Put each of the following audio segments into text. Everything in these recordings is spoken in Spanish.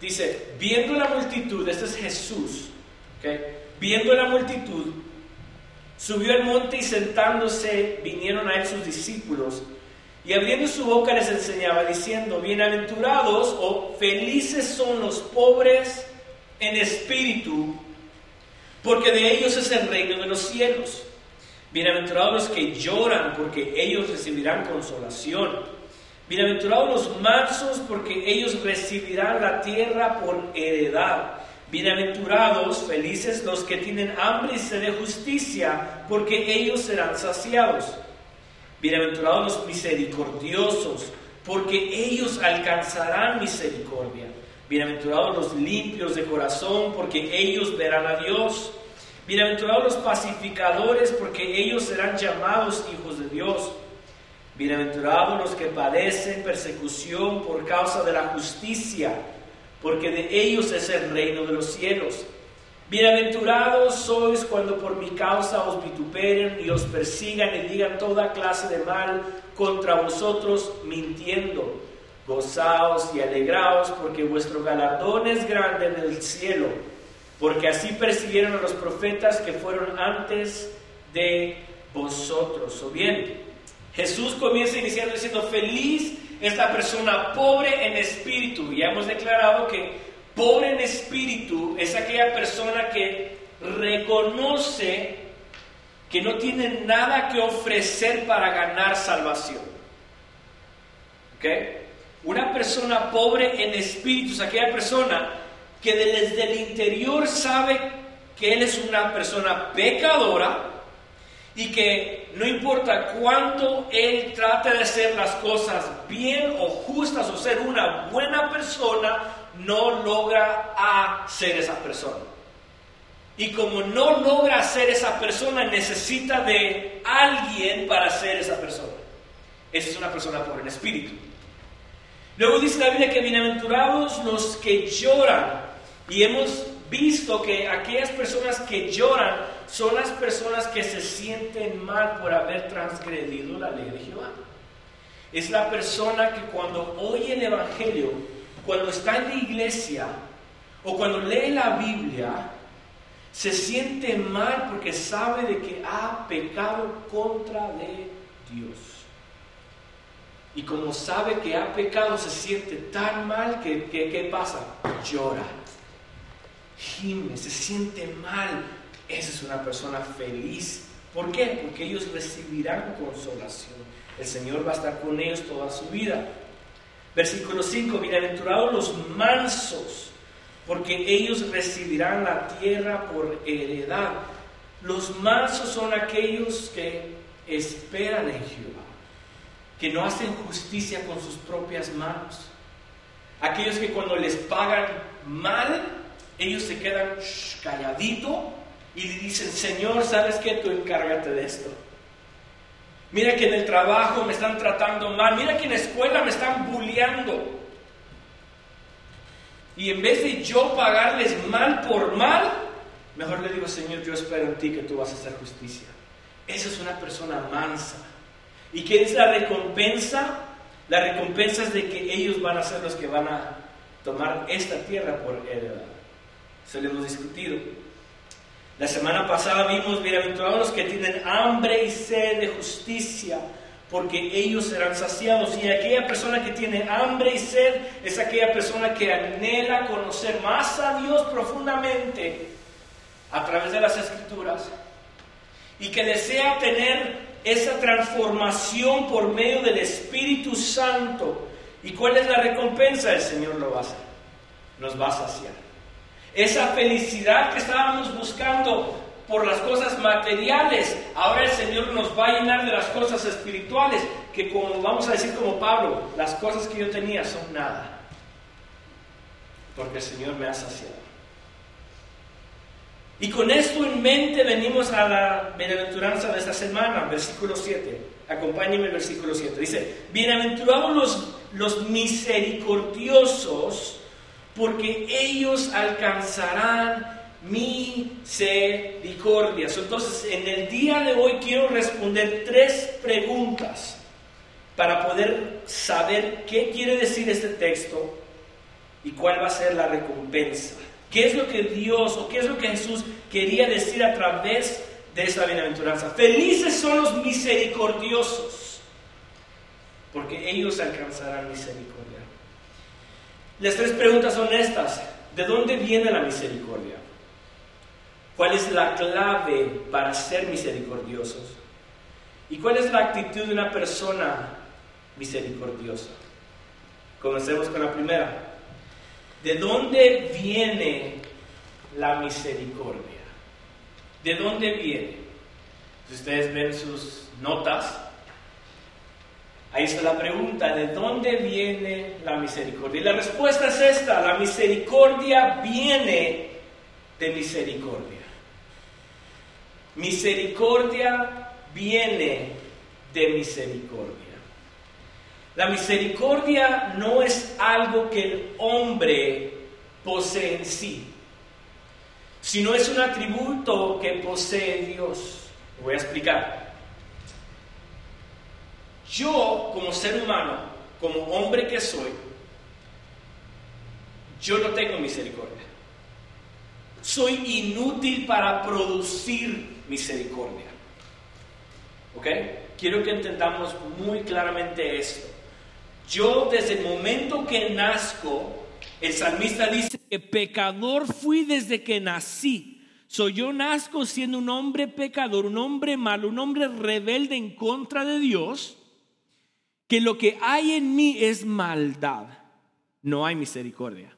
Dice, viendo la multitud, este es Jesús, viendo la multitud, subió al monte y sentándose vinieron a él sus discípulos. Y abriendo su boca les enseñaba diciendo, bienaventurados o felices son los pobres en espíritu, porque de ellos es el reino de los cielos. Bienaventurados los que lloran, porque ellos recibirán consolación. Bienaventurados los mansos, porque ellos recibirán la tierra por heredad. Bienaventurados, felices los que tienen hambre y sed de justicia, porque ellos serán saciados. Bienaventurados los misericordiosos, porque ellos alcanzarán misericordia. Bienaventurados los limpios de corazón, porque ellos verán a Dios. Bienaventurados los pacificadores, porque ellos serán llamados hijos de Dios. Bienaventurados los que padecen persecución por causa de la justicia, porque de ellos es el reino de los cielos. Bienaventurados sois cuando por mi causa os vituperen y os persigan y digan toda clase de mal contra vosotros mintiendo. Gozaos y alegraos porque vuestro galardón es grande en el cielo, porque así persiguieron a los profetas que fueron antes de vosotros. O bien, Jesús comienza iniciando diciendo, feliz es la persona pobre en espíritu. Ya hemos declarado que pobre en espíritu es aquella persona que reconoce que no tiene nada que ofrecer para ganar salvación. ¿Ok? Una persona pobre en espíritu es aquella persona que desde el interior sabe que él es una persona pecadora, y que no importa cuánto él trate de hacer las cosas bien o justas o ser una buena persona, no logra ser esa persona. Y como no logra ser esa persona, necesita de alguien para ser esa persona. Esa es una persona por el espíritu. Luego dice la Biblia que bienaventurados los que lloran. Y hemos visto que aquellas personas que lloran son las personas que se sienten mal por haber transgredido la ley de Jehová. Es la persona que cuando oye el Evangelio, cuando está en la iglesia o cuando lee la Biblia, se siente mal porque sabe de que ha pecado contra de Dios. Y como sabe que ha pecado, se siente tan mal que, ¿qué pasa? Llora, gime, se siente mal, esa es una persona feliz. ¿Por qué? Porque ellos recibirán consolación. El Señor va a estar con ellos toda su vida. Versículo 5, bienaventurados los mansos, porque ellos recibirán la tierra por heredad. Los mansos son aquellos que esperan en Jehová, que no hacen justicia con sus propias manos. Aquellos que cuando les pagan mal, ellos se quedan calladitos y le dicen, Señor, ¿sabes qué? Tú encárgate de esto. Mira que en el trabajo me están tratando mal, mira que en la escuela me están bulleando. Y en vez de yo pagarles mal por mal, mejor le digo, Señor, yo espero en ti que tú vas a hacer justicia. Esa es una persona mansa. ¿Y qué es la recompensa? La recompensa es de que ellos van a ser los que van a tomar esta tierra por heredad. Se lo hemos discutido. La semana pasada vimos, bienaventurados los que tienen hambre y sed de justicia, porque ellos serán saciados. Y aquella persona que tiene hambre y sed es aquella persona que anhela conocer más a Dios profundamente a través de las escrituras y que desea tener esa transformación por medio del Espíritu Santo. ¿Y cuál es la recompensa? El Señor lo va a hacer. Nos va a saciar. Esa felicidad que estábamos buscando por las cosas materiales, ahora el Señor nos va a llenar de las cosas espirituales, que como vamos a decir como Pablo, las cosas que yo tenía son nada, porque el Señor me ha saciado. Y con esto en mente venimos a la bienaventuranza de esta semana, versículo 7. Acompáñenme el versículo 7. Dice, bienaventurados los, los misericordiosos, porque ellos alcanzarán misericordia. Entonces, en el día de hoy quiero responder tres preguntas para poder saber qué quiere decir este texto y cuál va a ser la recompensa. ¿Qué es lo que Dios o qué es lo que Jesús quería decir a través de esta bienaventuranza? Felices son los misericordiosos, porque ellos alcanzarán misericordia. Las tres preguntas son estas. ¿De dónde viene la misericordia? ¿Cuál es la clave para ser misericordiosos? ¿Y cuál es la actitud de una persona misericordiosa? Comencemos con la primera. ¿De dónde viene la misericordia? ¿De dónde viene? Si ustedes ven sus notas, ahí está la pregunta, ¿de dónde viene la misericordia? Y la respuesta es esta, la misericordia viene de misericordia. Misericordia viene de misericordia. La misericordia no es algo que el hombre posee en sí, sino es un atributo que posee Dios. voy a explicar. Yo, como ser humano, como hombre que soy, yo no tengo misericordia. Soy inútil para producir misericordia. ¿Ok? Quiero que entendamos muy claramente esto. Yo desde el momento que nazco, el salmista dice que pecador fui desde que nací. Soy yo nazco siendo un hombre pecador, un hombre malo, un hombre rebelde en contra de Dios, que lo que hay en mí es maldad, no hay misericordia.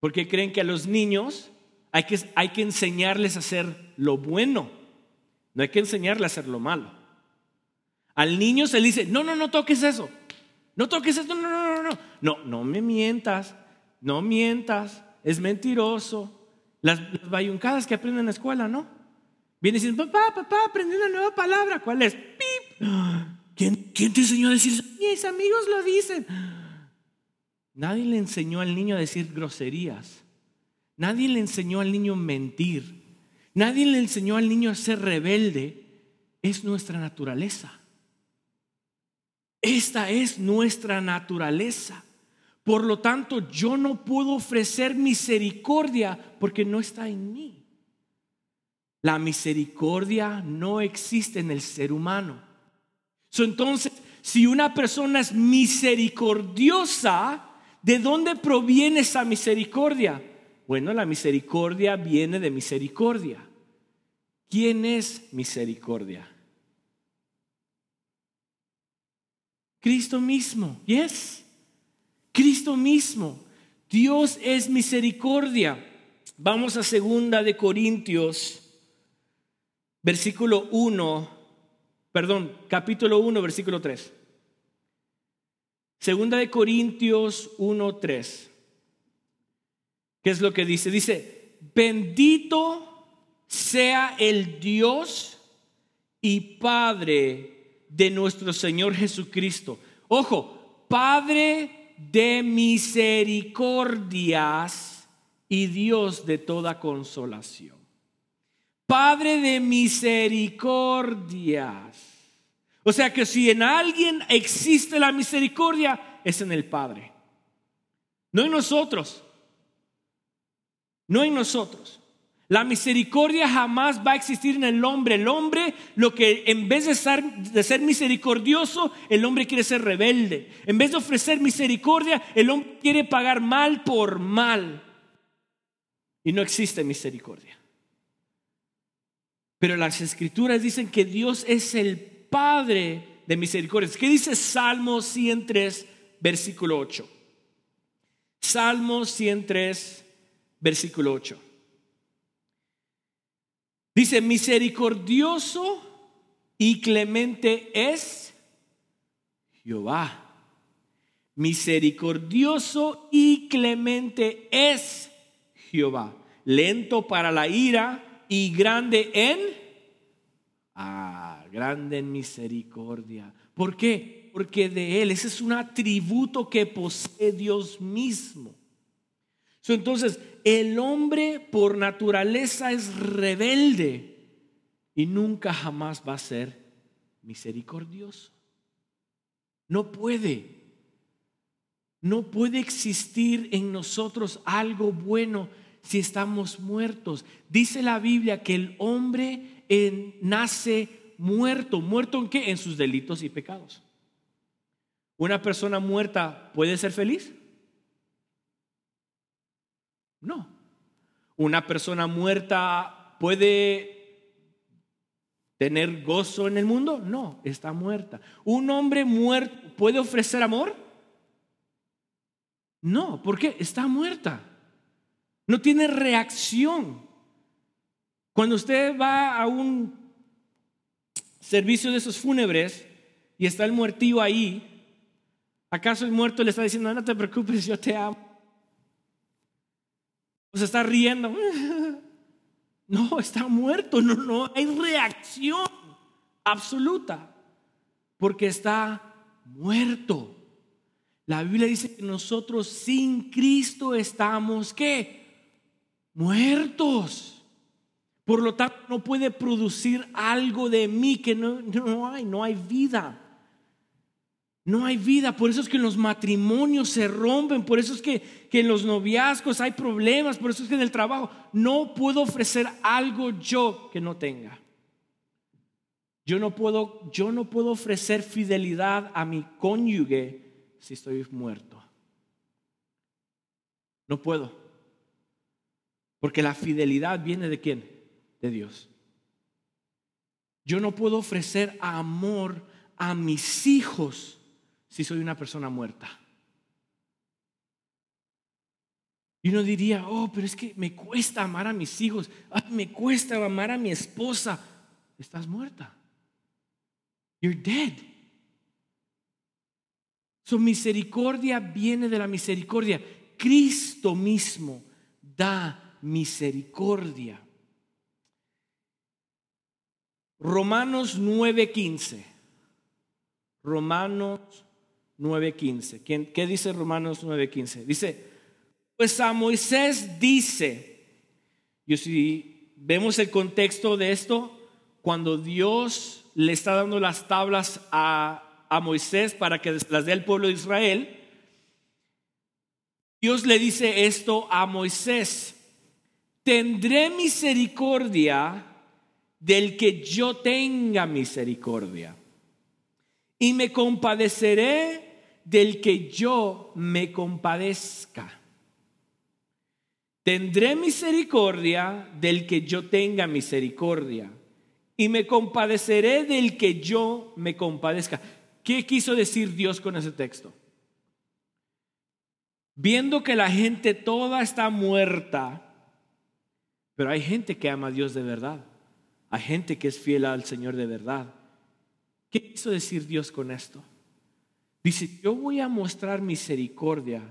Porque creen que a los niños hay que, hay que enseñarles a hacer lo bueno, no hay que enseñarles a hacer lo malo. Al niño se le dice, no, no, no toques eso. No toques eso, no, no, no, no. No, no me mientas, no mientas, es mentiroso. Las, bayuncadas que aprenden en la escuela, ¿no? Viene diciendo, papá, papá, aprendí una nueva palabra. ¿Cuál es? ¡Pip! ¿Quién, ¿Quién te enseñó a decir eso? Mis amigos lo dicen. Nadie le enseñó al niño a decir groserías. Nadie le enseñó al niño a mentir. Nadie le enseñó al niño a ser rebelde. Es nuestra naturaleza. Esta es nuestra naturaleza. Por lo tanto, yo no puedo ofrecer misericordia porque no está en mí. La misericordia no existe en el ser humano. Entonces, si una persona es misericordiosa, ¿de dónde proviene esa misericordia? Bueno, la misericordia viene de misericordia. ¿Quién es misericordia? Cristo mismo, ¿yes? Cristo mismo. Dios es misericordia. Vamos a segunda de Corintios, versículo 1, perdón, capítulo 1, versículo 3. Segunda de Corintios 1, 3. ¿Qué es lo que dice? Dice, bendito sea el Dios y Padre de nuestro Señor Jesucristo. Ojo, Padre de misericordias y Dios de toda consolación. Padre de misericordias. O sea que si en alguien existe la misericordia, es en el Padre. No en nosotros. No en nosotros. La misericordia jamás va a existir en el hombre. El hombre, lo que en vez de ser, de ser, misericordioso, el hombre quiere ser rebelde. En vez de ofrecer misericordia, el hombre quiere pagar mal por mal. Y no existe misericordia. Pero las escrituras dicen que Dios es el Padre de misericordia. ¿Qué dice Salmo 103, versículo 8? Salmo 103, versículo 8. Dice, misericordioso y clemente es Jehová. Misericordioso y clemente es Jehová. Lento para la ira y grande en... Ah, grande en misericordia. ¿Por qué? Porque de Él, ese es un atributo que posee Dios mismo. Entonces, el hombre por naturaleza es rebelde y nunca jamás va a ser misericordioso. No puede. No puede existir en nosotros algo bueno si estamos muertos. Dice la Biblia que el hombre nace muerto. ¿Muerto en qué? En sus delitos y pecados. ¿Una persona muerta puede ser feliz? No. ¿Una persona muerta puede tener gozo en el mundo? No, está muerta. ¿Un hombre muerto puede ofrecer amor? No, ¿por qué? Está muerta. No tiene reacción. Cuando usted va a un servicio de esos fúnebres y está el muertillo ahí, ¿acaso el muerto le está diciendo, no te preocupes, yo te amo? O se está riendo. No, está muerto, no, no hay reacción absoluta, porque está muerto. La Biblia dice que nosotros sin Cristo estamos, ¿qué? Muertos. Por lo tanto, no puede producir algo de mí que no, no hay, no hay vida. No hay vida, por eso es que en los matrimonios se rompen, por eso es que, que, en los noviazgos hay problemas, por eso es que en el trabajo no puedo ofrecer algo yo que no tenga. Yo no puedo, yo no puedo ofrecer fidelidad a mi cónyuge si estoy muerto. No puedo. Porque la fidelidad viene de quién? De Dios. Yo no puedo ofrecer amor a mis hijos si soy una persona muerta. Y uno diría, oh, pero es que me cuesta amar a mis hijos, me cuesta amar a mi esposa. Estás muerta. You're dead. Su misericordia viene de la misericordia. Cristo mismo da misericordia. Romanos 9:15. Romanos 9:15. ¿Qué dice Romanos 9:15? Dice, pues a Moisés dice, y si vemos el contexto de esto, cuando Dios le está dando las tablas a a Moisés para que las dé al pueblo de Israel, Dios le dice esto a Moisés, tendré misericordia del que yo tenga misericordia y me compadeceré del que yo me compadezca. Tendré misericordia del que yo tenga misericordia y me compadeceré del que yo me compadezca. ¿Qué quiso decir Dios con ese texto? Viendo que la gente toda está muerta, pero hay gente que ama a Dios de verdad. Hay gente que es fiel al Señor de verdad. ¿Qué quiso decir Dios con esto? Dice, yo voy a mostrar misericordia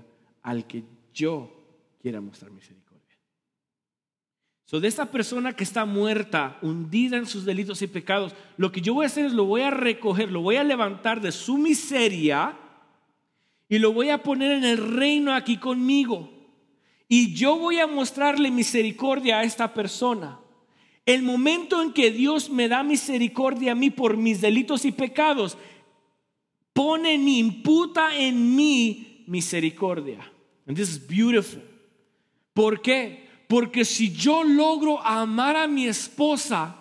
al que yo quiera mostrar misericordia. So, de esta persona que está muerta, hundida en sus delitos y pecados, lo que yo voy a hacer es lo voy a recoger, lo voy a levantar de su miseria y lo voy a poner en el reino aquí conmigo. Y yo voy a mostrarle misericordia a esta persona. El momento en que Dios me da misericordia a mí por mis delitos y pecados, pone en imputa en mí misericordia. And this is beautiful. ¿Por qué? Porque si yo logro amar a mi esposa,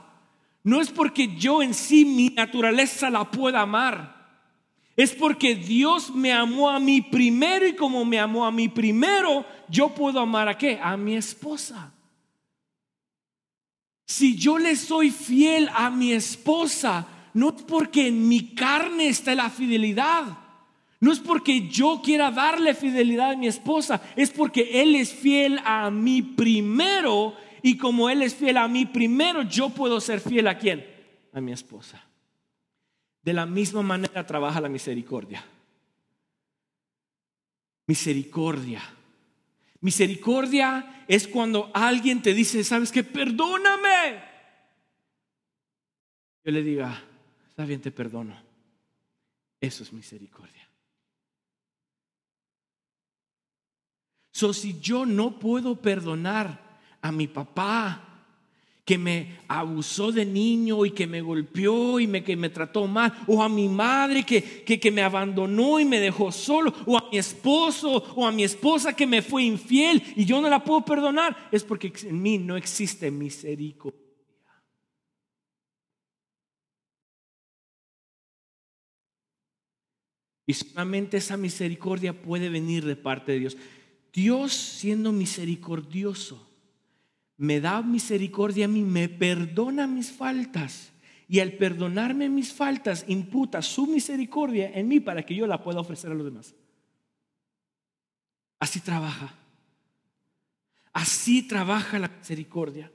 no es porque yo en sí mi naturaleza la pueda amar. Es porque Dios me amó a mí primero y como me amó a mí primero, yo puedo amar a qué? A mi esposa. Si yo le soy fiel a mi esposa, no es porque en mi carne está la fidelidad no es porque yo quiera darle fidelidad a mi esposa, es porque Él es fiel a mí primero y como Él es fiel a mí primero, yo puedo ser fiel a quién? A mi esposa. De la misma manera trabaja la misericordia. Misericordia. Misericordia es cuando alguien te dice, ¿sabes qué? Perdóname. Yo le diga, está bien, te perdono. Eso es misericordia. So, si yo no puedo perdonar a mi papá, que me abusó de niño y que me golpeó y me, que me trató mal, o a mi madre que, que, que me abandonó y me dejó solo, o a mi esposo o a mi esposa que me fue infiel y yo no la puedo perdonar, es porque en mí no existe misericordia. Y solamente esa misericordia puede venir de parte de Dios. Dios siendo misericordioso me da misericordia a mí, me perdona mis faltas. Y al perdonarme mis faltas, imputa su misericordia en mí para que yo la pueda ofrecer a los demás. Así trabaja. Así trabaja la misericordia.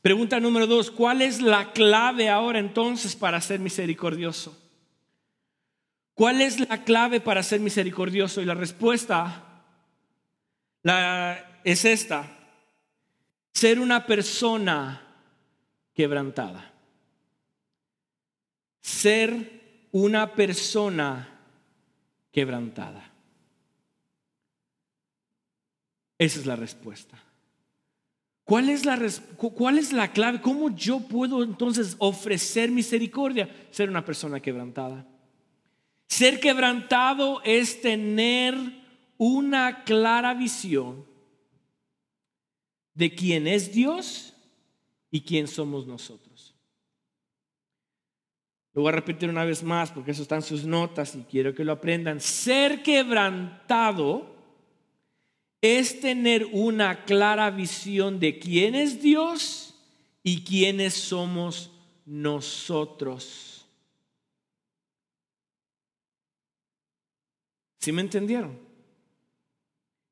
Pregunta número dos, ¿cuál es la clave ahora entonces para ser misericordioso? ¿Cuál es la clave para ser misericordioso? Y la respuesta es esta ser una persona quebrantada. Ser una persona quebrantada. Esa es la respuesta. ¿Cuál es la, ¿Cuál es la clave? ¿Cómo yo puedo entonces ofrecer misericordia? Ser una persona quebrantada. Ser quebrantado es tener una clara visión de quién es Dios y quién somos nosotros. Lo voy a repetir una vez más porque eso está en sus notas y quiero que lo aprendan. Ser quebrantado es tener una clara visión de quién es Dios y quiénes somos nosotros. ¿Sí me entendieron?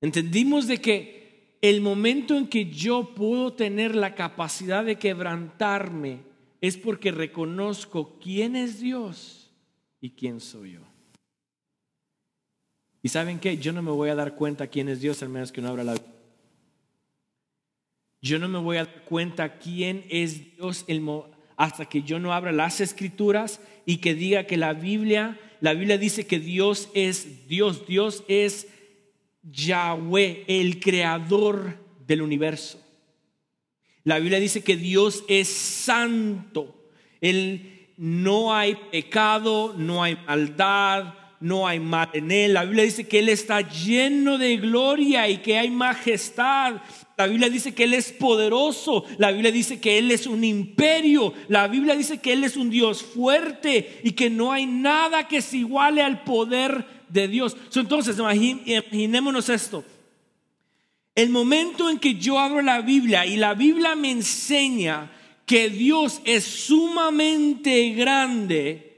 Entendimos de que el momento en que yo puedo tener la capacidad de quebrantarme es porque reconozco quién es Dios y quién soy yo. ¿Y saben qué? Yo no me voy a dar cuenta quién es Dios al menos que no abra la Yo no me voy a dar cuenta quién es Dios hasta que yo no abra las escrituras y que diga que la Biblia, la Biblia dice que Dios es Dios, Dios es Yahweh, el creador del universo. La Biblia dice que Dios es santo. Él no hay pecado, no hay maldad, no hay mal en él. La Biblia dice que Él está lleno de gloria y que hay majestad. La Biblia dice que Él es poderoso. La Biblia dice que Él es un imperio. La Biblia dice que Él es un Dios fuerte y que no hay nada que se iguale al poder de Dios. Entonces, imaginémonos esto. El momento en que yo abro la Biblia y la Biblia me enseña que Dios es sumamente grande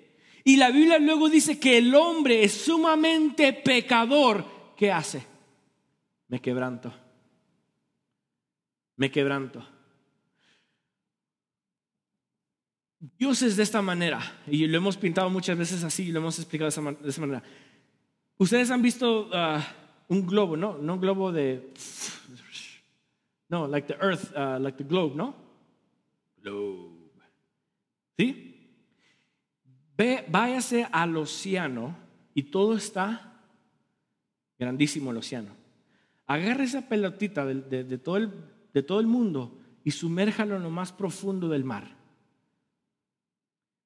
y la Biblia luego dice que el hombre es sumamente pecador, ¿qué hace? Me quebranto. Me quebranto. Dios es de esta manera y lo hemos pintado muchas veces así y lo hemos explicado de esa manera. Ustedes han visto uh, un globo, ¿no? No un globo de... No, like the earth, uh, like the globe, ¿no? Globe. ¿Sí? Ve, váyase al océano y todo está grandísimo el océano. Agarre esa pelotita de, todo el, de todo el mundo y sumérjalo en lo más profundo del mar.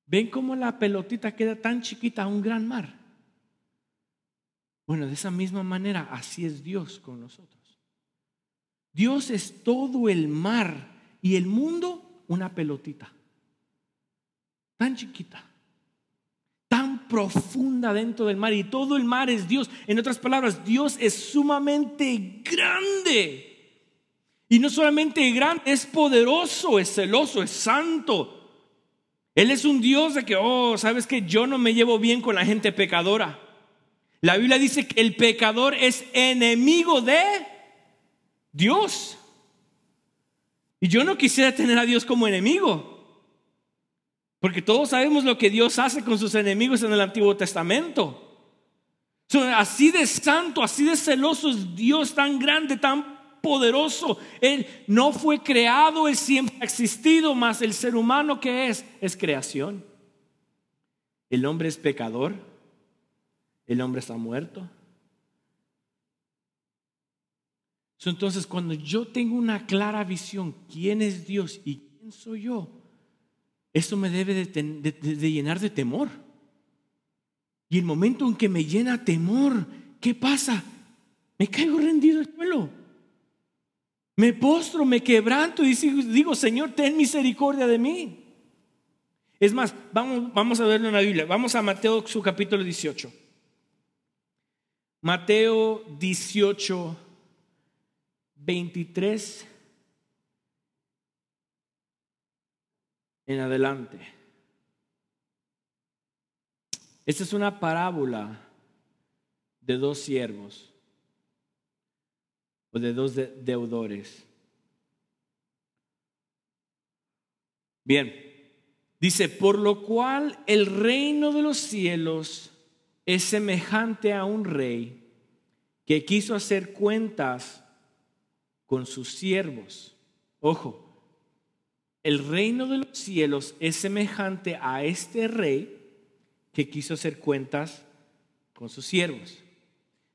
¿Ven cómo la pelotita queda tan chiquita a un gran mar? Bueno, de esa misma manera, así es Dios con nosotros. Dios es todo el mar y el mundo una pelotita. Tan chiquita, tan profunda dentro del mar y todo el mar es Dios. En otras palabras, Dios es sumamente grande. Y no solamente grande, es poderoso, es celoso, es santo. Él es un Dios de que, oh, sabes que yo no me llevo bien con la gente pecadora. La Biblia dice que el pecador es enemigo de Dios. Y yo no quisiera tener a Dios como enemigo. Porque todos sabemos lo que Dios hace con sus enemigos en el Antiguo Testamento. así de santo, así de celoso es Dios tan grande, tan poderoso. Él no fue creado, Él siempre ha existido, más el ser humano que es, es creación. El hombre es pecador el hombre está muerto. Entonces, cuando yo tengo una clara visión quién es Dios y quién ¿quién soy yo? Eso me debe de, llenar de temor. Y el momento en que me llena temor, ¿qué pasa? Me caigo rendido al suelo. Me postro, me quebranto y digo, Señor, ten misericordia de mí. Es más, vamos, vamos a verlo en la Biblia. Vamos a Mateo, su capítulo 18. Mateo 18, 23 en adelante. Esta es una parábola de dos siervos o de dos deudores. Bien, dice, por lo cual el reino de los cielos es semejante a un rey que quiso hacer cuentas con sus siervos. Ojo, el reino de los cielos es semejante a este rey que quiso hacer cuentas con sus siervos.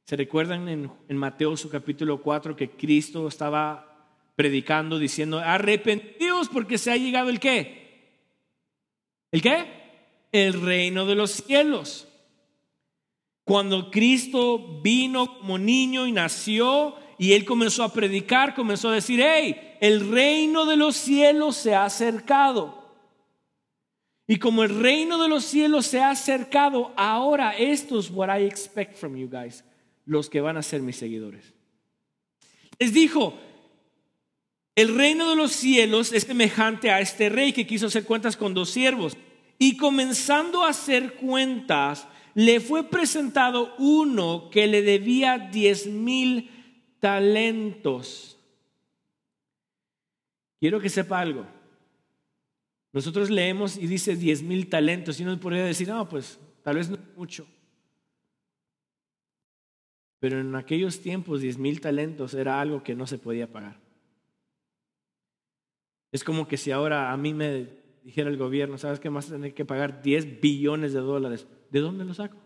¿Se recuerdan en, Mateo su capítulo 4 que Cristo estaba predicando diciendo, arrepentidos porque se ha llegado el qué? ¿El qué? El reino de los cielos. Cuando Cristo vino como niño y nació y él comenzó a predicar, comenzó a decir, hey, el reino de los cielos se ha acercado. Y como el reino de los cielos se ha acercado, ahora esto es what I expect from you guys, los que van a ser mis seguidores. Les dijo, el reino de los cielos es semejante a este rey que quiso hacer cuentas con dos siervos. Y comenzando a hacer cuentas, le fue presentado uno que le debía diez mil talentos. Quiero que sepa algo. Nosotros leemos y dice diez mil talentos y uno podría decir, no, pues tal vez no mucho. Pero en aquellos tiempos diez mil talentos era algo que no se podía pagar. Es como que si ahora a mí me dijera el gobierno, ¿sabes qué? A tener que pagar 10 billones de dólares. ¿De dónde lo saco?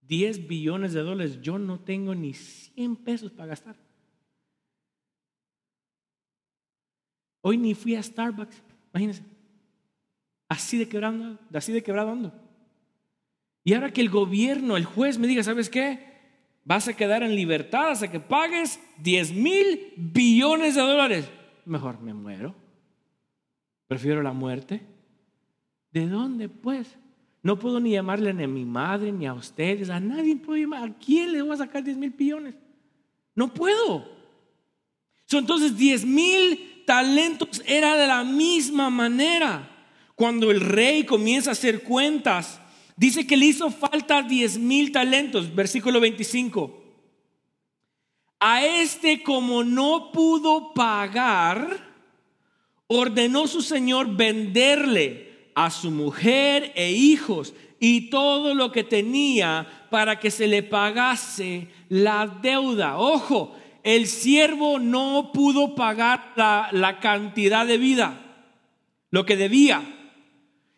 10 billones de dólares. Yo no tengo ni 100 pesos para gastar. Hoy ni fui a Starbucks, imagínense. Así de quebrando, así de quebrado ando. Y ahora que el gobierno, el juez me diga, ¿sabes qué? Vas a quedar en libertad hasta que pagues 10 mil billones de dólares. Mejor me muero. Prefiero la muerte. ¿De dónde pues? No puedo ni llamarle ni a mi madre, ni a ustedes, a nadie puedo llamar. ¿A quién le voy a sacar 10 mil billones? No puedo. Entonces 10 mil talentos era de la misma manera. Cuando el rey comienza a hacer cuentas, dice que le hizo falta 10 mil talentos, versículo 25. A este como no pudo pagar, ordenó su señor venderle a su mujer e hijos y todo lo que tenía para que se le pagase la deuda. Ojo, el siervo no pudo pagar la, cantidad de vida, lo que debía.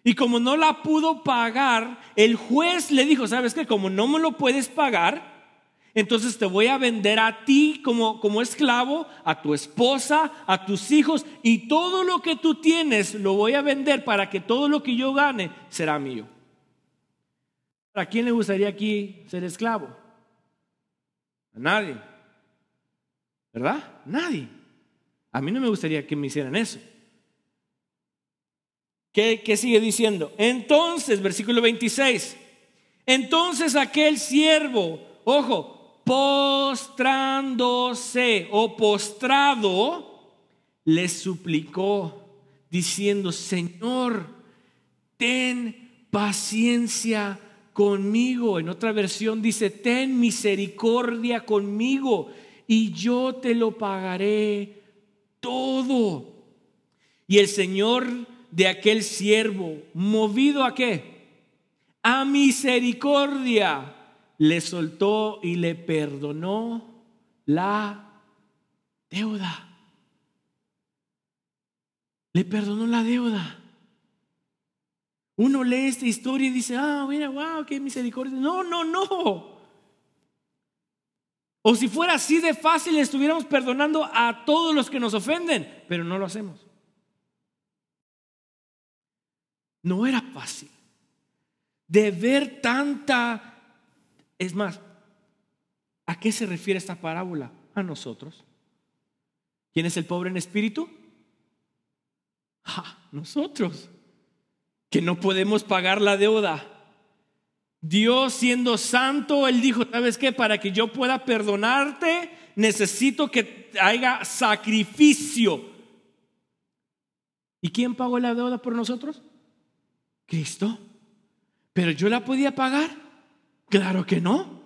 Y como no la pudo pagar, el juez le dijo, ¿sabes qué? Como no me lo puedes pagar, entonces te voy a vender a ti como, como esclavo, a tu esposa, a tus hijos, y todo lo que tú tienes lo voy a vender para que todo lo que yo gane será mío. ¿A quién le gustaría aquí ser esclavo? A nadie. ¿Verdad? Nadie. A mí no me gustaría que me hicieran eso. ¿Qué, ¿Qué, sigue diciendo? Entonces, versículo 26. Entonces aquel siervo, ojo, postrándose o postrado, le suplicó, diciendo, Señor, ten paciencia conmigo. En otra versión dice, ten misericordia conmigo y yo te lo pagaré todo. Y el Señor de aquel siervo, movido a qué? A misericordia, le soltó y le perdonó la deuda. Le perdonó la deuda. Uno lee esta historia y dice, ah, mira, wow, qué misericordia. No, no, no. O si fuera así de fácil, estuviéramos perdonando a todos los que nos ofenden, pero no lo hacemos. No era fácil. De ver tanta... Es más, ¿a qué se refiere esta parábola? A nosotros. ¿Quién es el pobre en espíritu? Ah, nosotros, que no podemos pagar la deuda. Dios siendo santo, Él dijo, ¿sabes qué? Para que yo pueda perdonarte, necesito que haya sacrificio. ¿Y quién pagó la deuda por nosotros? Cristo. ¿Pero yo la podía pagar? Claro que no.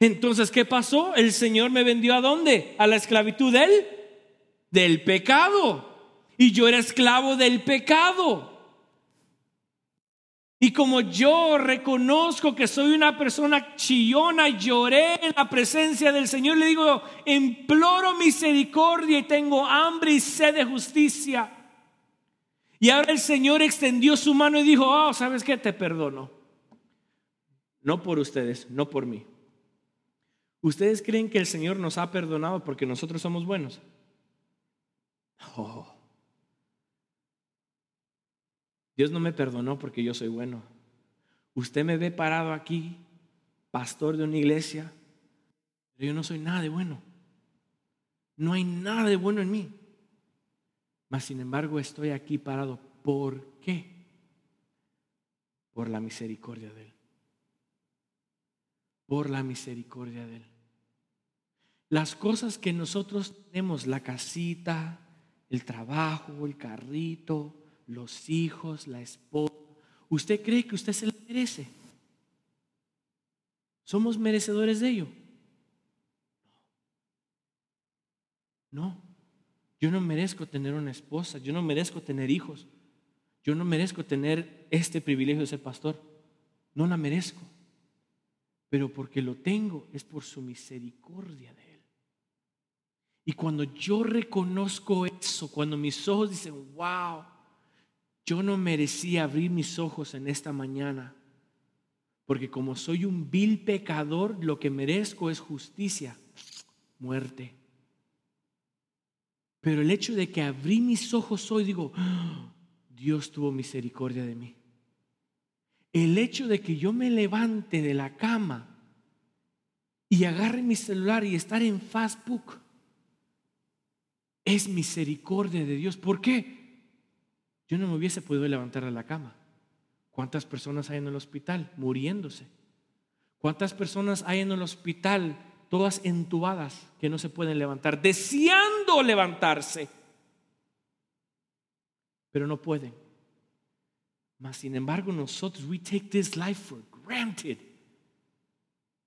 Entonces, ¿qué pasó? El Señor me vendió a dónde? A la esclavitud del, del pecado. Y yo era esclavo del pecado. Y como yo reconozco que soy una persona chillona lloré en la presencia del Señor, le digo, imploro misericordia y tengo hambre y sed de justicia. Y ahora el Señor extendió su mano y dijo, oh, ¿sabes qué? Te perdono. No por ustedes, no por mí. ¿Ustedes creen que el Señor nos ha perdonado porque nosotros somos buenos? Oh. Dios no me perdonó porque yo soy bueno. Usted me ve parado aquí, pastor de una iglesia, pero yo no soy nada de bueno. No hay nada de bueno en mí. Mas sin embargo estoy aquí parado. ¿Por qué? Por la misericordia de Él. Por la misericordia de Él. Las cosas que nosotros tenemos, la casita, el trabajo, el carrito, los hijos, la esposa. ¿Usted cree que usted se lo merece? ¿Somos merecedores de ello? No. Yo no merezco tener una esposa, yo no merezco tener hijos, yo no merezco tener este privilegio de ser pastor. No la merezco. Pero porque lo tengo es por su misericordia de Él. Y cuando yo reconozco eso, cuando mis ojos dicen, wow, yo no merecía abrir mis ojos en esta mañana, porque como soy un vil pecador, lo que merezco es justicia, muerte. Pero el hecho de que abrí mis ojos hoy, digo, ¡Ah! Dios tuvo misericordia de mí. El hecho de que yo me levante de la cama y agarre mi celular y estar en Facebook es misericordia de Dios. ¿Por qué? Yo no me hubiese podido levantar de la cama. ¿Cuántas personas hay en el hospital muriéndose? ¿Cuántas personas hay en el hospital todas entubadas que no se pueden levantar, deseando levantarse, pero no pueden? Mas sin embargo nosotros, we take this life for granted.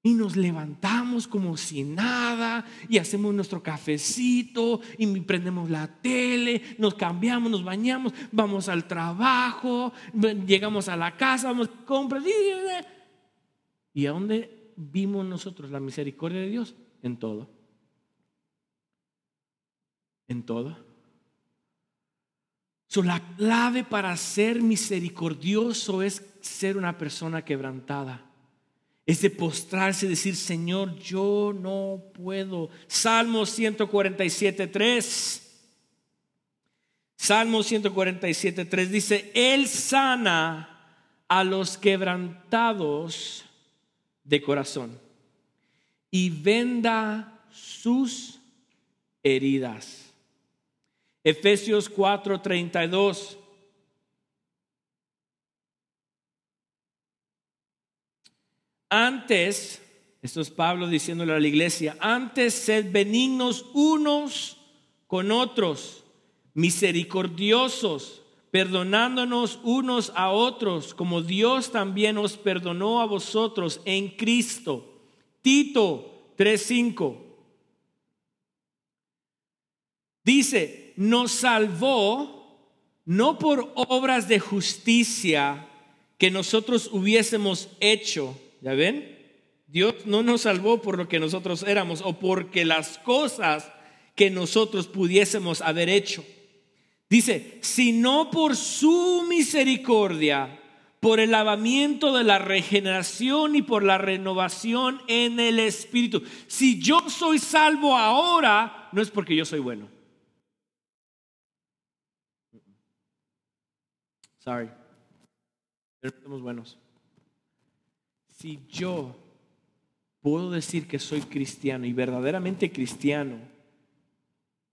Y nos levantamos como si nada y hacemos nuestro cafecito y prendemos la tele, nos cambiamos, nos bañamos, vamos al trabajo, llegamos a la casa, vamos a comprar. ¿Y a dónde vimos nosotros la misericordia de Dios? En todo. En todo. So, la clave para ser misericordioso es ser una persona quebrantada es de postrarse y decir, Señor, yo no puedo. Salmo 147, 3. Salmo 147, 3 dice, Él sana a los quebrantados de corazón y venda sus heridas. Efesios 4, 32. Antes, esto es Pablo diciéndole a la iglesia, antes sed benignos unos con otros, misericordiosos, perdonándonos unos a otros, como Dios también os perdonó a vosotros en Cristo. Tito 3:5 dice, nos salvó no por obras de justicia que nosotros hubiésemos hecho, ¿Ya ven? Dios no nos salvó por lo que nosotros éramos o porque las cosas que nosotros pudiésemos haber hecho. Dice, sino por su misericordia, por el lavamiento de la regeneración y por la renovación en el Espíritu. Si yo soy salvo ahora, no es porque yo soy bueno. Sorry. Pero somos buenos. Si yo puedo decir que soy cristiano y verdaderamente cristiano,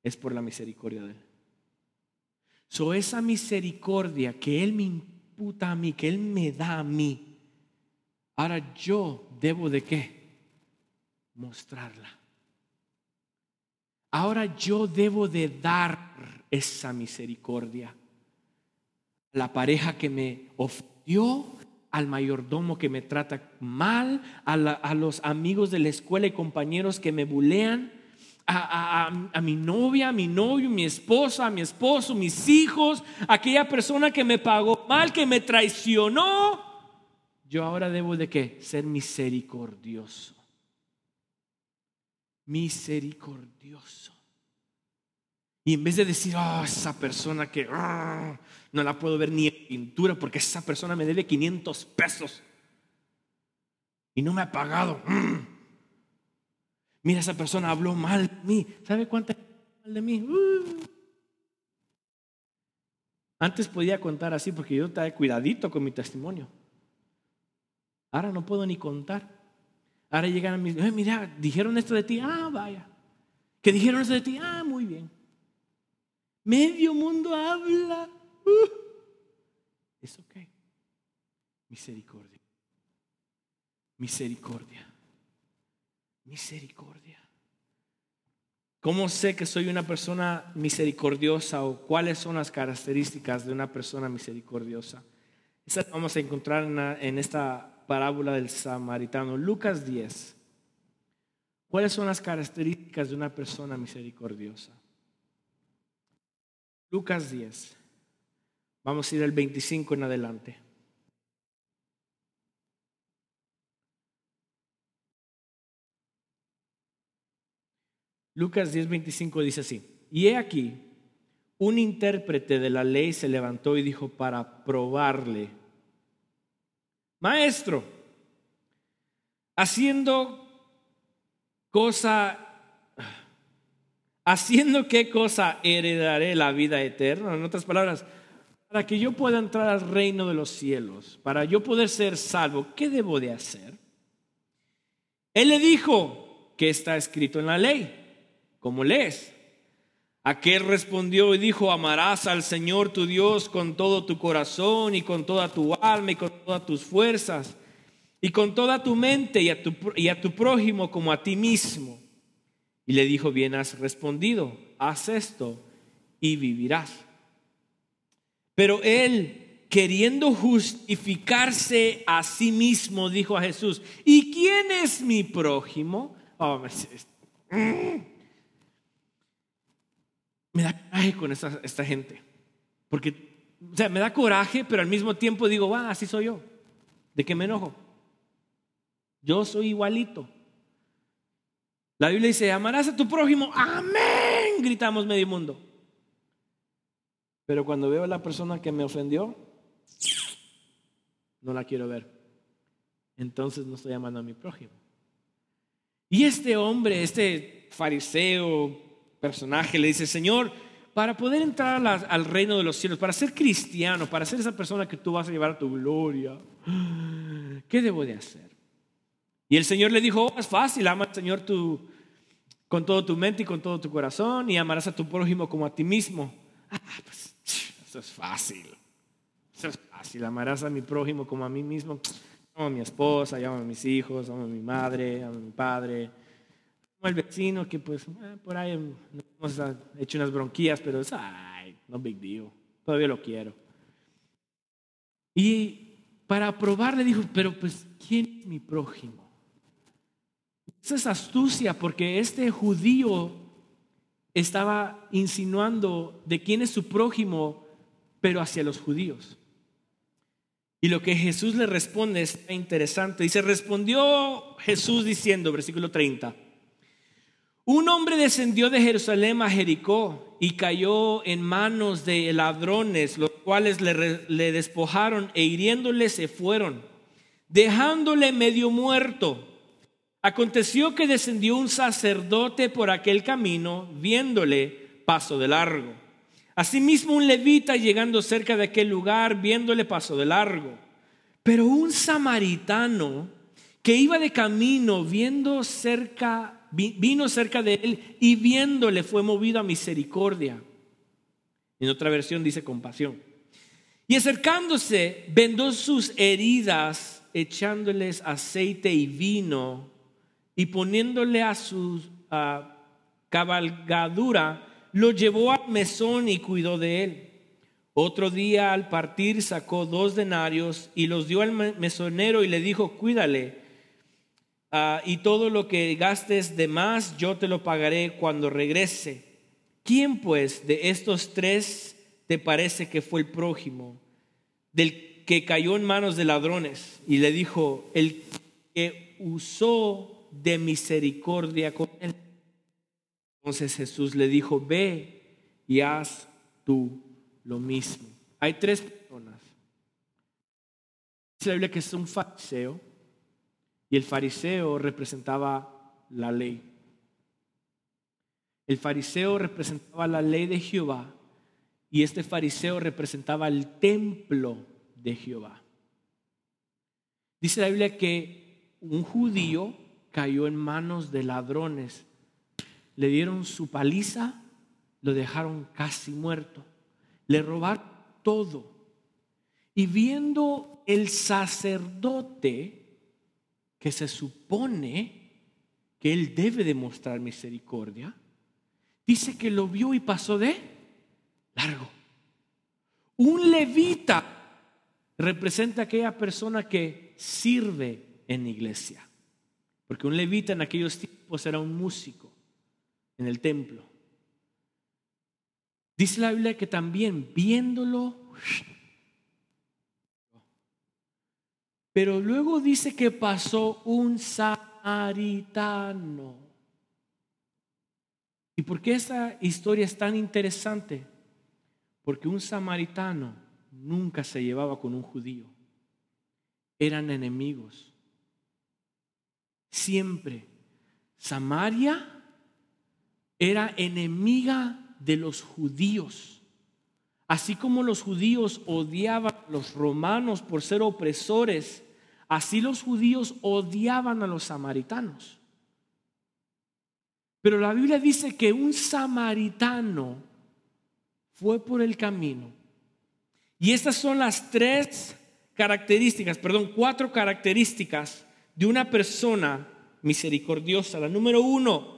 es por la misericordia de Él. So esa misericordia que Él me a mí, que Él me da a mí, ahora yo debo de qué? Mostrarla. Ahora yo debo de dar esa misericordia. La pareja que me ofendió, al mayordomo que me trata mal, a, los amigos de la escuela y compañeros que me bulean, a, mi novia, a mi novio, mi esposa, a mi esposo, mis hijos, aquella persona que me pagó mal, que me traicionó, yo ahora debo de qué? Ser misericordioso. Misericordioso. Y en vez de decir, oh, esa persona que ah, no la puedo ver ni en pintura porque esa persona me debe 500 pesos y no me ha pagado. Mm. Mira, esa persona habló mal de mí. ¿Sabe cuánto mal de mí? Uh. Antes podía contar así porque yo estaba cuidadito con mi testimonio. Ahora no puedo ni contar. Ahora llegan a mis, eh, mira, dijeron esto de ti, ah, vaya. Que dijeron esto de ti, ah, muy bien. Medio mundo habla. Uh. Es ok. Misericordia. Misericordia misericordia. ¿Cómo sé que soy una persona misericordiosa o cuáles son las características de una persona misericordiosa? Estas vamos a encontrar en, esta parábola del samaritano. Lucas 10. ¿Cuáles son las características de una persona misericordiosa? Lucas 10. Vamos a ir al 25 en adelante. Lucas 10:25 dice así, y he aquí, un intérprete de la ley se levantó y dijo para probarle, maestro, haciendo cosa, haciendo qué cosa heredaré la vida eterna, en otras palabras, para que yo pueda entrar al reino de los cielos, para yo poder ser salvo, ¿qué debo de hacer? Él le dijo que está escrito en la ley como lees. Aquel respondió y dijo, amarás al Señor tu Dios con todo tu corazón y con toda tu alma y con todas tus fuerzas y con toda tu mente y a tu, y a tu prójimo como a ti mismo. Y le dijo, bien has respondido, haz esto y vivirás. Pero él, queriendo justificarse a sí mismo, dijo a Jesús, ¿y quién es mi prójimo? Oh, me da coraje con esta, gente. Porque, o sea, me da coraje, pero al mismo tiempo digo, va, así soy yo. ¿De qué me enojo? Yo soy igualito. La Biblia dice, amarás a tu prójimo, amén, gritamos medio mundo. Pero cuando veo a la persona que me ofendió, no la quiero ver. Entonces no estoy amando a mi prójimo. Y este hombre, este fariseo, personaje le dice, Señor, para poder entrar al reino de los cielos, para ser cristiano, para ser esa persona que tú vas a llevar a tu gloria, ¿qué debo de hacer? Y el Señor le dijo, oh, es fácil, ama al Señor tu, con todo tu mente y con todo tu corazón y amarás a tu prójimo como a ti mismo. Ah, pues, es fácil. Eso es fácil, amarás a mi prójimo como a mí mismo. Amo a mi esposa, amo a mis hijos, amo a mi madre, amo a mi padre el vecino que pues eh, por ahí hemos hecho unas bronquías, pero es, ay, no big deal, todavía lo quiero. Y para probar le dijo, pero pues, ¿quién es mi prójimo? Esa es astucia porque este judío estaba insinuando de quién es su prójimo, pero hacia los judíos. Y lo que Jesús le responde es interesante. Dice, respondió Jesús diciendo, versículo 30, Un hombre descendió de Jerusalén a Jericó y cayó en manos de ladrones, los cuales le, le despojaron e hiriéndole se fueron, dejándole medio muerto. Aconteció que descendió un sacerdote por aquel camino, viéndole paso de largo. Asimismo un levita llegando cerca de aquel lugar, viéndole paso de largo. Pero un samaritano que iba de camino, viendo cerca, vino cerca de él y viéndole fue movido a misericordia. En otra versión dice compasión. Y acercándose, vendó sus heridas, echándoles aceite y vino, y poniéndole a su cabalgadura, lo llevó al mesón y cuidó de él. Otro día al partir sacó dos denarios y los dio al mesonero y le dijo, cuídale, ah, y todo lo que gastes de más yo te lo pagaré cuando regrese. ¿Quién pues de estos tres te parece que fue el prójimo, del que cayó en manos de ladrones? Y le dijo, el que usó de misericordia con él. Entonces Jesús le dijo, ve y haz tú lo mismo. Hay tres personas. Dice la Biblia que es un fariseo y el fariseo representaba la ley. El fariseo representaba la ley de Jehová y este fariseo representaba el templo de Jehová. Dice la Biblia que un judío cayó en manos de ladrones, le dieron su paliza, lo dejaron casi muerto le robaron todo. Y viendo el sacerdote, que se supone que él debe demostrar misericordia, dice que lo vio y pasó de largo. Un levita representa a aquella persona que sirve en iglesia. Porque un levita en aquellos tiempos era un músico en el templo. Dice la Biblia que también viéndolo, pero luego dice que pasó un samaritano. ¿Y por qué esta historia es tan interesante? Porque un samaritano nunca se llevaba con un judío. Eran enemigos. Siempre. Samaria era enemiga de los judíos. Así como los judíos odiaban a los romanos por ser opresores, así los judíos odiaban a los samaritanos. Pero la Biblia dice que un samaritano fue por el camino. Y estas son las tres características, perdón, cuatro características de una persona misericordiosa. La número uno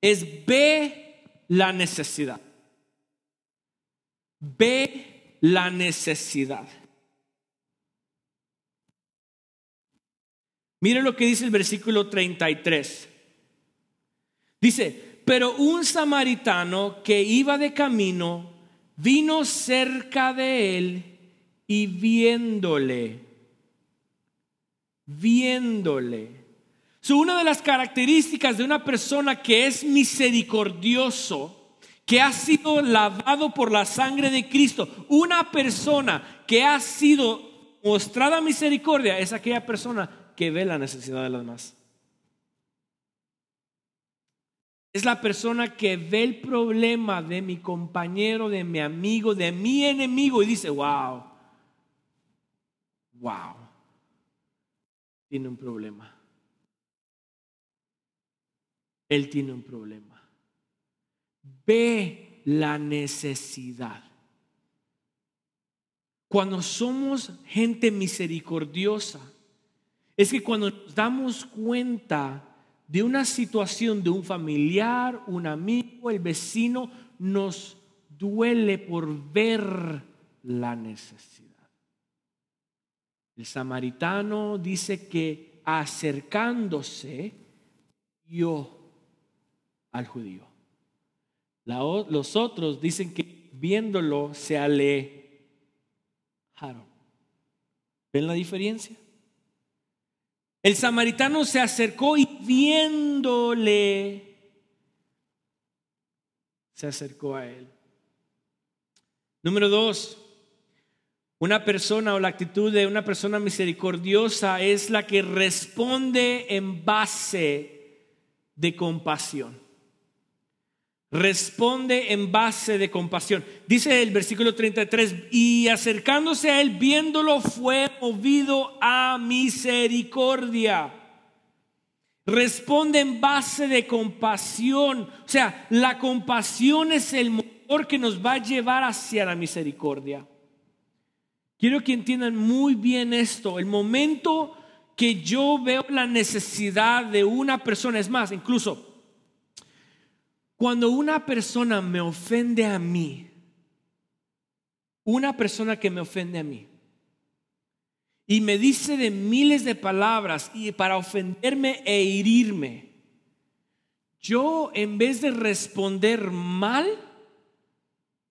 es ve la necesidad. Ve la necesidad. Mire lo que dice el versículo 33. Dice, pero un samaritano que iba de camino vino cerca de él y viéndole, viéndole, una de las características de una persona que es misericordioso, que ha sido lavado por la sangre de Cristo, una persona que ha sido mostrada misericordia, es aquella persona que ve la necesidad de los demás. Es la persona que ve el problema de mi compañero, de mi amigo, de mi enemigo y dice, wow, wow, tiene un problema. Él tiene un problema. Ve la necesidad. Cuando somos gente misericordiosa, es que cuando nos damos cuenta de una situación de un familiar, un amigo, el vecino, nos duele por ver la necesidad. El samaritano dice que acercándose, yo al judío. los otros dicen que viéndolo se alejaron. ¿Ven la diferencia? El samaritano se acercó y viéndole se acercó a él. Número dos, una persona o la actitud de una persona misericordiosa es la que responde en base de compasión. Responde en base de compasión. Dice el versículo 33, y acercándose a él, viéndolo, fue movido a misericordia. Responde en base de compasión. O sea, la compasión es el motor que nos va a llevar hacia la misericordia. Quiero que entiendan muy bien esto. El momento que yo veo la necesidad de una persona, es más, incluso cuando una persona me ofende a mí, una persona que me ofende a mí, y me dice de miles de palabras y para ofenderme e herirme, yo en vez de responder mal,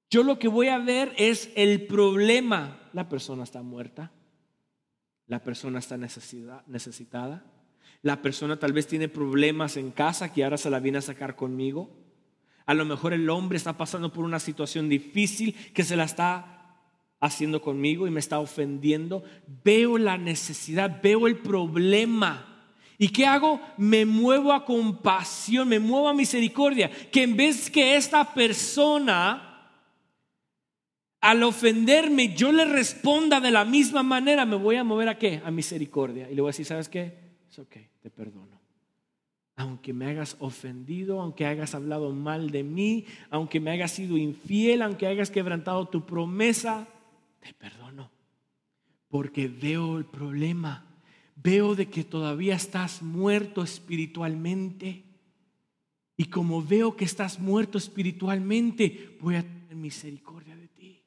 yo lo que voy a ver es el problema. La persona está muerta, la persona está necesitada, la persona tal vez tiene problemas en casa que ahora se la viene a sacar conmigo. A lo mejor el hombre está pasando por una situación difícil que se la está haciendo conmigo y me está ofendiendo. Veo la necesidad, veo el problema. ¿Y qué hago? Me muevo a compasión, me muevo a misericordia. Que en vez que esta persona, al ofenderme, yo le responda de la misma manera, me voy a mover a qué? A misericordia. Y le voy a decir, ¿sabes qué? Es ok, te perdono aunque me hayas ofendido, aunque hayas hablado mal de mí, aunque me hayas sido infiel, aunque hayas quebrantado tu promesa, te perdono. Porque veo el problema, veo de que todavía estás muerto espiritualmente. Y como veo que estás muerto espiritualmente, voy a tener misericordia de ti.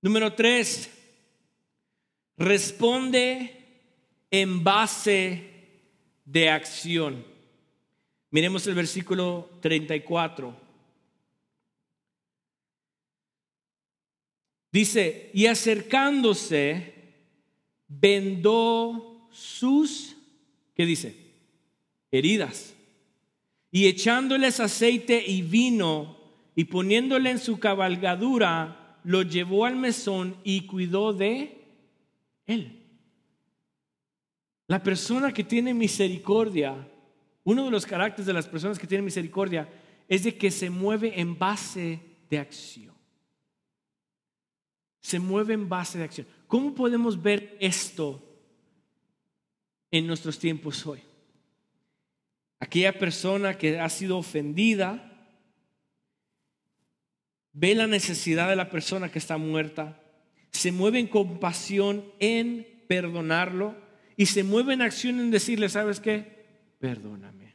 Número tres, responde en base de acción. Miremos el versículo 34. Dice, y acercándose, vendó sus, ¿qué dice? Heridas. Y echándoles aceite y vino y poniéndole en su cabalgadura, lo llevó al mesón y cuidó de él. La persona que tiene misericordia, uno de los caracteres de las personas que tienen misericordia es de que se mueve en base de acción. Se mueve en base de acción. ¿Cómo podemos ver esto en nuestros tiempos hoy? Aquella persona que ha sido ofendida ve la necesidad de la persona que está muerta, se mueve en compasión en perdonarlo y se mueve en acción en decirle, ¿sabes qué? Perdóname.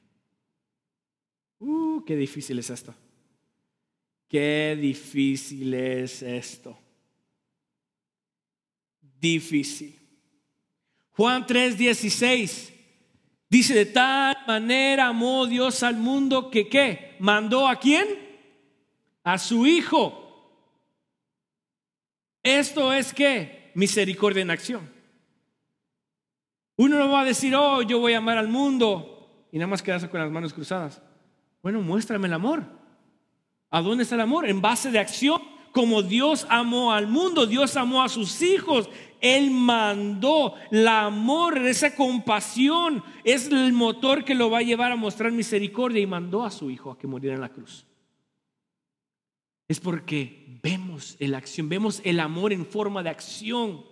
Uh, qué difícil es esto. Qué difícil es esto. Difícil. Juan 3:16 dice, de tal manera amó Dios al mundo que qué? ¿Mandó a quién? A su Hijo. Esto es que misericordia en acción. Uno no va a decir, oh, yo voy a amar al mundo y nada más quedarse con las manos cruzadas. Bueno, muéstrame el amor. ¿A dónde está el amor? En base de acción. Como Dios amó al mundo, Dios amó a sus hijos. Él mandó el amor, esa compasión, es el motor que lo va a llevar a mostrar misericordia y mandó a su hijo a que muriera en la cruz. Es porque vemos la acción, vemos el amor en forma de acción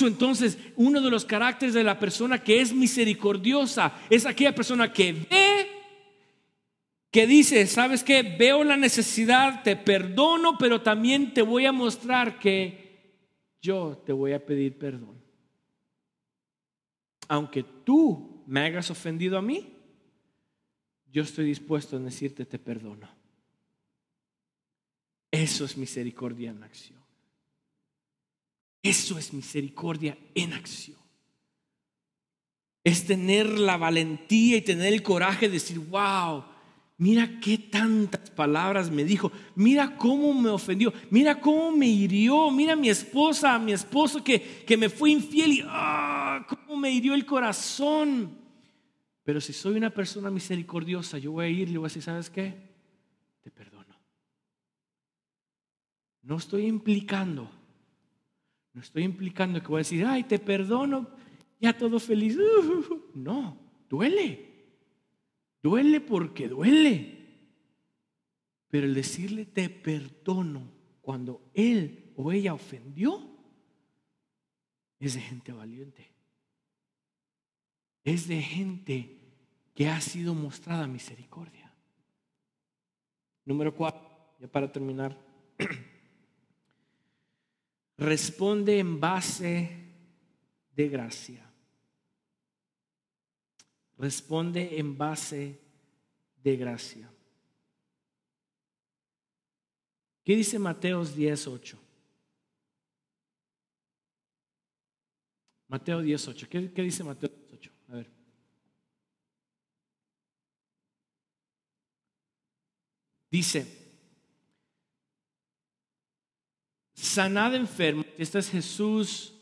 entonces, uno de los caracteres de la persona que es misericordiosa es aquella persona que ve, que dice, ¿sabes qué? Veo la necesidad, te perdono, pero también te voy a mostrar que yo te voy a pedir perdón. Aunque tú me hayas ofendido a mí, yo estoy dispuesto a decirte te perdono. Eso es misericordia en acción. Eso es misericordia en acción. Es tener la valentía y tener el coraje de decir, wow, mira qué tantas palabras me dijo, mira cómo me ofendió, mira cómo me hirió, mira mi esposa, mi esposo que, que me fue infiel y ah, cómo me hirió el corazón. Pero si soy una persona misericordiosa, yo voy a ir y voy a decir, ¿sabes qué? Te perdono. No estoy implicando, no estoy implicando que voy a decir, ay, te perdono, ya todo feliz. No, duele. Duele porque duele. Pero el decirle te perdono cuando él o ella ofendió es de gente valiente. Es de gente que ha sido mostrada misericordia. Número cuatro, ya para terminar. Responde en base de gracia. Responde en base de gracia. ¿Qué dice Mateos 10:8? Mateo 18. ¿Qué, ¿Qué, dice Mateo 18? A ver. Dice, sanad enfermos. Este es Jesús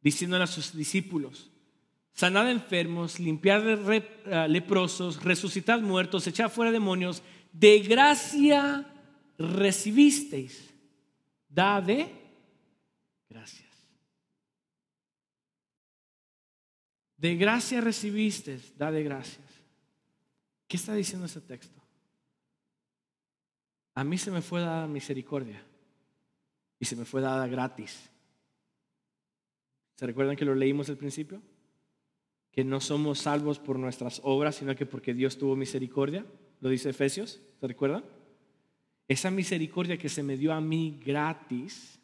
diciéndole a sus discípulos. Sanad enfermos, limpiar eh, leprosos, resucitad muertos, echar fuera demonios. De gracia recibisteis. Da de gracias. De gracia recibiste, da de gracias. ¿Qué está diciendo ese texto? A mí se me fue dada misericordia y se me fue dada gratis. ¿Se recuerdan que lo leímos al principio? Que no somos salvos por nuestras obras, sino que porque Dios tuvo misericordia. Lo dice Efesios, ¿se recuerdan? Esa misericordia que se me dio a mí gratis,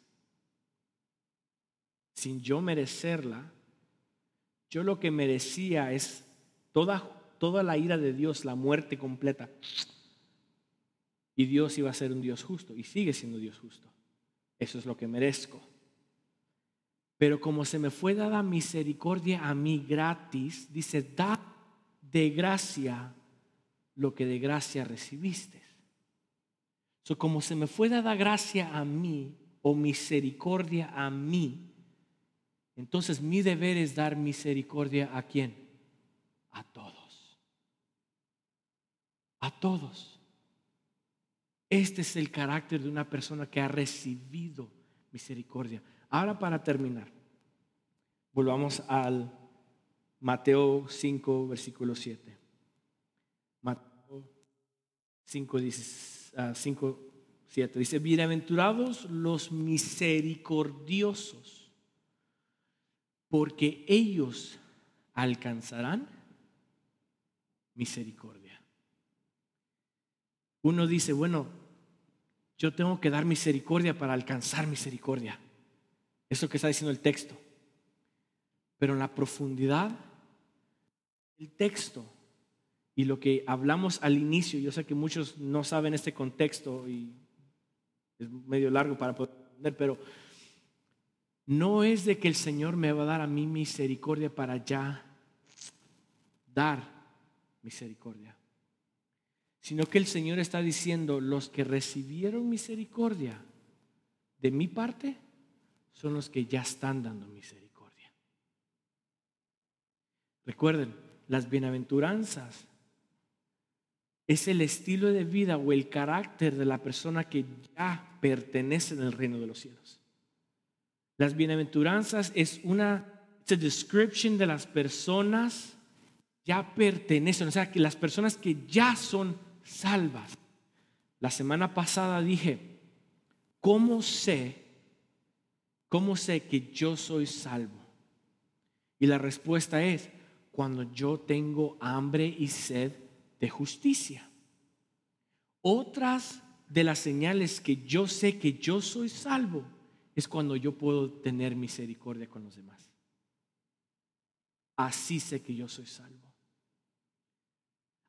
sin yo merecerla, yo lo que merecía es toda, toda la ira de Dios, la muerte completa. Y Dios iba a ser un Dios justo y sigue siendo Dios justo. Eso es lo que merezco. Pero como se me fue dada misericordia a mí gratis, dice, da de gracia lo que de gracia recibiste. So, como se me fue dada gracia a mí o misericordia a mí, entonces mi deber es dar misericordia a quién? A todos. A todos. Este es el carácter de una persona que ha recibido misericordia. Ahora para terminar, volvamos al Mateo 5, versículo 7. Mateo 5, 5 7. Dice, bienaventurados los misericordiosos porque ellos alcanzarán misericordia. Uno dice, bueno, yo tengo que dar misericordia para alcanzar misericordia. Eso que está diciendo el texto. Pero en la profundidad el texto y lo que hablamos al inicio, yo sé que muchos no saben este contexto y es medio largo para poder entender, pero no es de que el Señor me va a dar a mí misericordia para ya dar misericordia, sino que el Señor está diciendo, los que recibieron misericordia de mi parte son los que ya están dando misericordia. Recuerden, las bienaventuranzas es el estilo de vida o el carácter de la persona que ya pertenece en el reino de los cielos. Las bienaventuranzas es una description de las personas ya pertenecen, o sea, que las personas que ya son salvas. La semana pasada dije, ¿cómo sé? ¿Cómo sé que yo soy salvo? Y la respuesta es, cuando yo tengo hambre y sed de justicia. Otras de las señales que yo sé que yo soy salvo es cuando yo puedo tener misericordia con los demás. Así sé que yo soy salvo.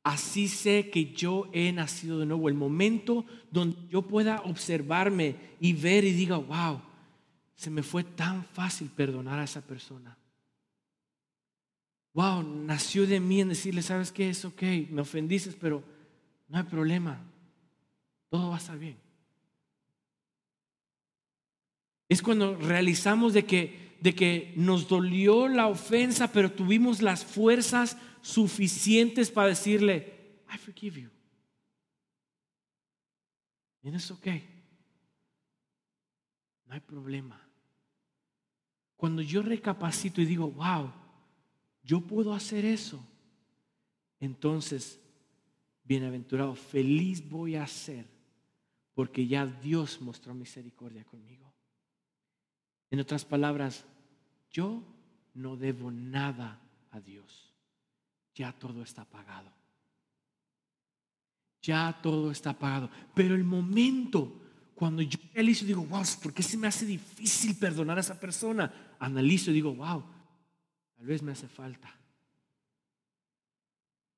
Así sé que yo he nacido de nuevo. El momento donde yo pueda observarme y ver y diga, wow, se me fue tan fácil perdonar a esa persona. Wow, nació de mí en decirle, ¿sabes qué? Es ok, me ofendiste, pero no hay problema. Todo va a estar bien. Es cuando realizamos de que, de que nos dolió la ofensa, pero tuvimos las fuerzas suficientes para decirle, I forgive you. And it's okay. No hay problema. Cuando yo recapacito y digo, wow, yo puedo hacer eso, entonces, bienaventurado, feliz voy a ser, porque ya Dios mostró misericordia conmigo. En otras palabras, yo no debo nada a Dios. Ya todo está pagado. Ya todo está pagado. Pero el momento cuando yo analizo y digo, wow, ¿por qué se me hace difícil perdonar a esa persona? Analizo y digo, wow, tal vez me hace falta.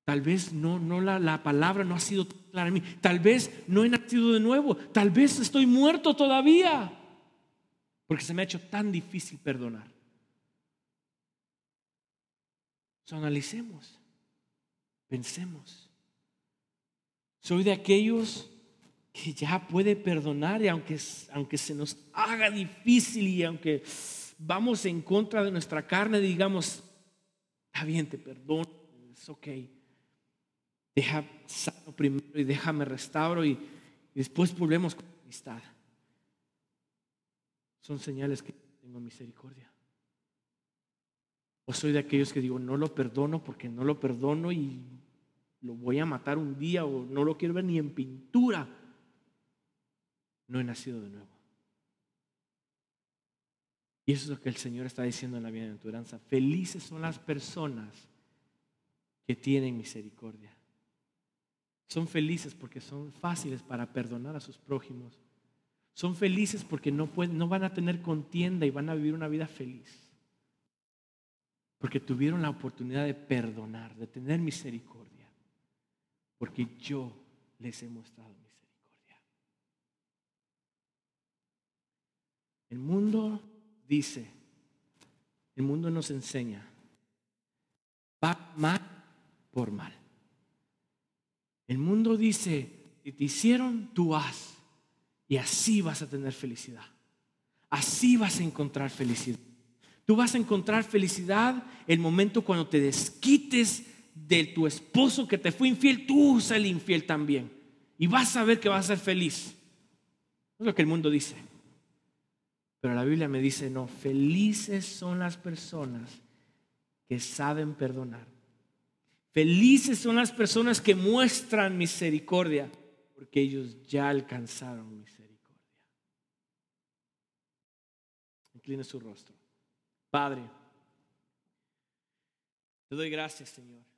Tal vez no, no la, la palabra no ha sido clara en mí. Tal vez no he nacido de nuevo. Tal vez estoy muerto todavía. Porque se me ha hecho tan difícil perdonar. So, analicemos, pensemos. Soy de aquellos que ya puede perdonar y aunque, aunque se nos haga difícil y aunque vamos en contra de nuestra carne, digamos, está bien, te perdono, es ok. Deja sano primero y déjame restauro y, y después volvemos con amistad. Son señales que tengo misericordia. Soy de aquellos que digo, no lo perdono porque no lo perdono y lo voy a matar un día o no lo quiero ver ni en pintura. No he nacido de nuevo. Y eso es lo que el Señor está diciendo en la bienaventuranza. Felices son las personas que tienen misericordia. Son felices porque son fáciles para perdonar a sus prójimos. Son felices porque no, pueden, no van a tener contienda y van a vivir una vida feliz. Porque tuvieron la oportunidad de perdonar, de tener misericordia. Porque yo les he mostrado misericordia. El mundo dice, el mundo nos enseña, va mal por mal. El mundo dice, si te hicieron, tú haz. Y así vas a tener felicidad. Así vas a encontrar felicidad. Tú vas a encontrar felicidad el momento cuando te desquites de tu esposo que te fue infiel, tú el infiel también. Y vas a ver que vas a ser feliz. Es lo que el mundo dice. Pero la Biblia me dice, no, felices son las personas que saben perdonar. Felices son las personas que muestran misericordia, porque ellos ya alcanzaron misericordia. Incline su rostro. Padre, te doy gracias, Señor.